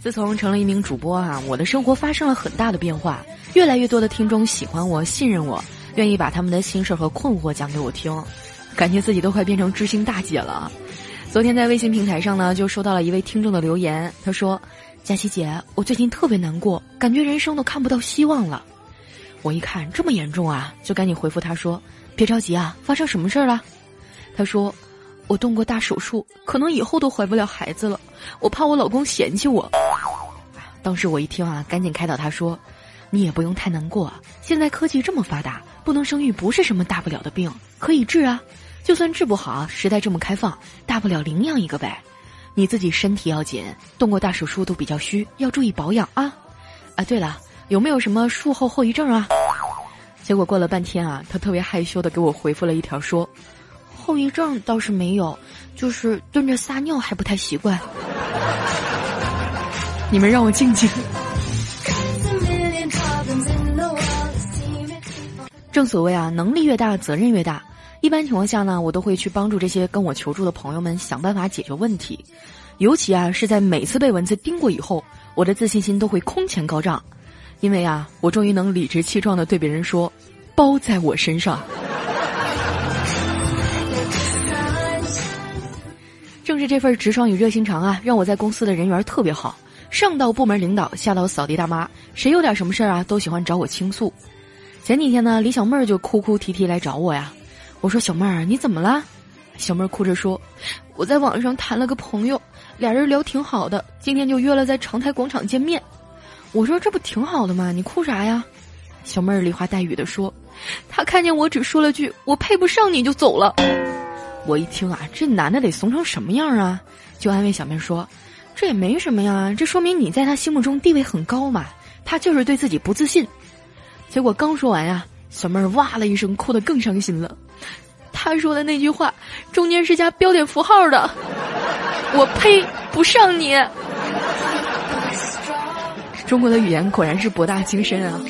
自从成了一名主播啊，我的生活发生了很大的变化，越来越多的听众喜欢我、信任我，愿意把他们的心事和困惑讲给我听，感觉自己都快变成知心大姐了。昨天在微信平台上呢，就收到了一位听众的留言，他说：“佳琪姐，我最近特别难过，感觉人生都看不到希望了。”我一看这么严重啊，就赶紧回复他说：“别着急啊，发生什么事儿了？”他说。我动过大手术，可能以后都怀不了孩子了，我怕我老公嫌弃我。当时我一听啊，赶紧开导他说：“你也不用太难过，现在科技这么发达，不能生育不是什么大不了的病，可以治啊。就算治不好，时代这么开放，大不了领养一个呗。你自己身体要紧，动过大手术都比较虚，要注意保养啊。啊，对了，有没有什么术后后遗症啊？”结果过了半天啊，他特别害羞的给我回复了一条说。后遗症倒是没有，就是蹲着撒尿还不太习惯。你们让我静静。正所谓啊，能力越大，责任越大。一般情况下呢，我都会去帮助这些跟我求助的朋友们想办法解决问题。尤其啊，是在每次被蚊子叮过以后，我的自信心都会空前高涨，因为啊，我终于能理直气壮的对别人说：“包在我身上。”正是这份直爽与热心肠啊，让我在公司的人缘特别好，上到部门领导，下到扫地大妈，谁有点什么事儿啊，都喜欢找我倾诉。前几天呢，李小妹儿就哭哭啼啼来找我呀。我说小妹儿，你怎么了？小妹儿哭着说，我在网上谈了个朋友，俩人聊挺好的，今天就约了在长台广场见面。我说这不挺好的吗？你哭啥呀？小妹儿梨花带雨的说，他看见我只说了句我配不上你就走了。我一听啊，这男的得怂成什么样啊？就安慰小妹说：“这也没什么呀，这说明你在他心目中地位很高嘛。他就是对自己不自信。结果刚说完呀，小妹儿哇了一声，哭得更伤心了。他说的那句话中间是加标点符号的。我呸！不上你。中国的语言果然是博大精深啊。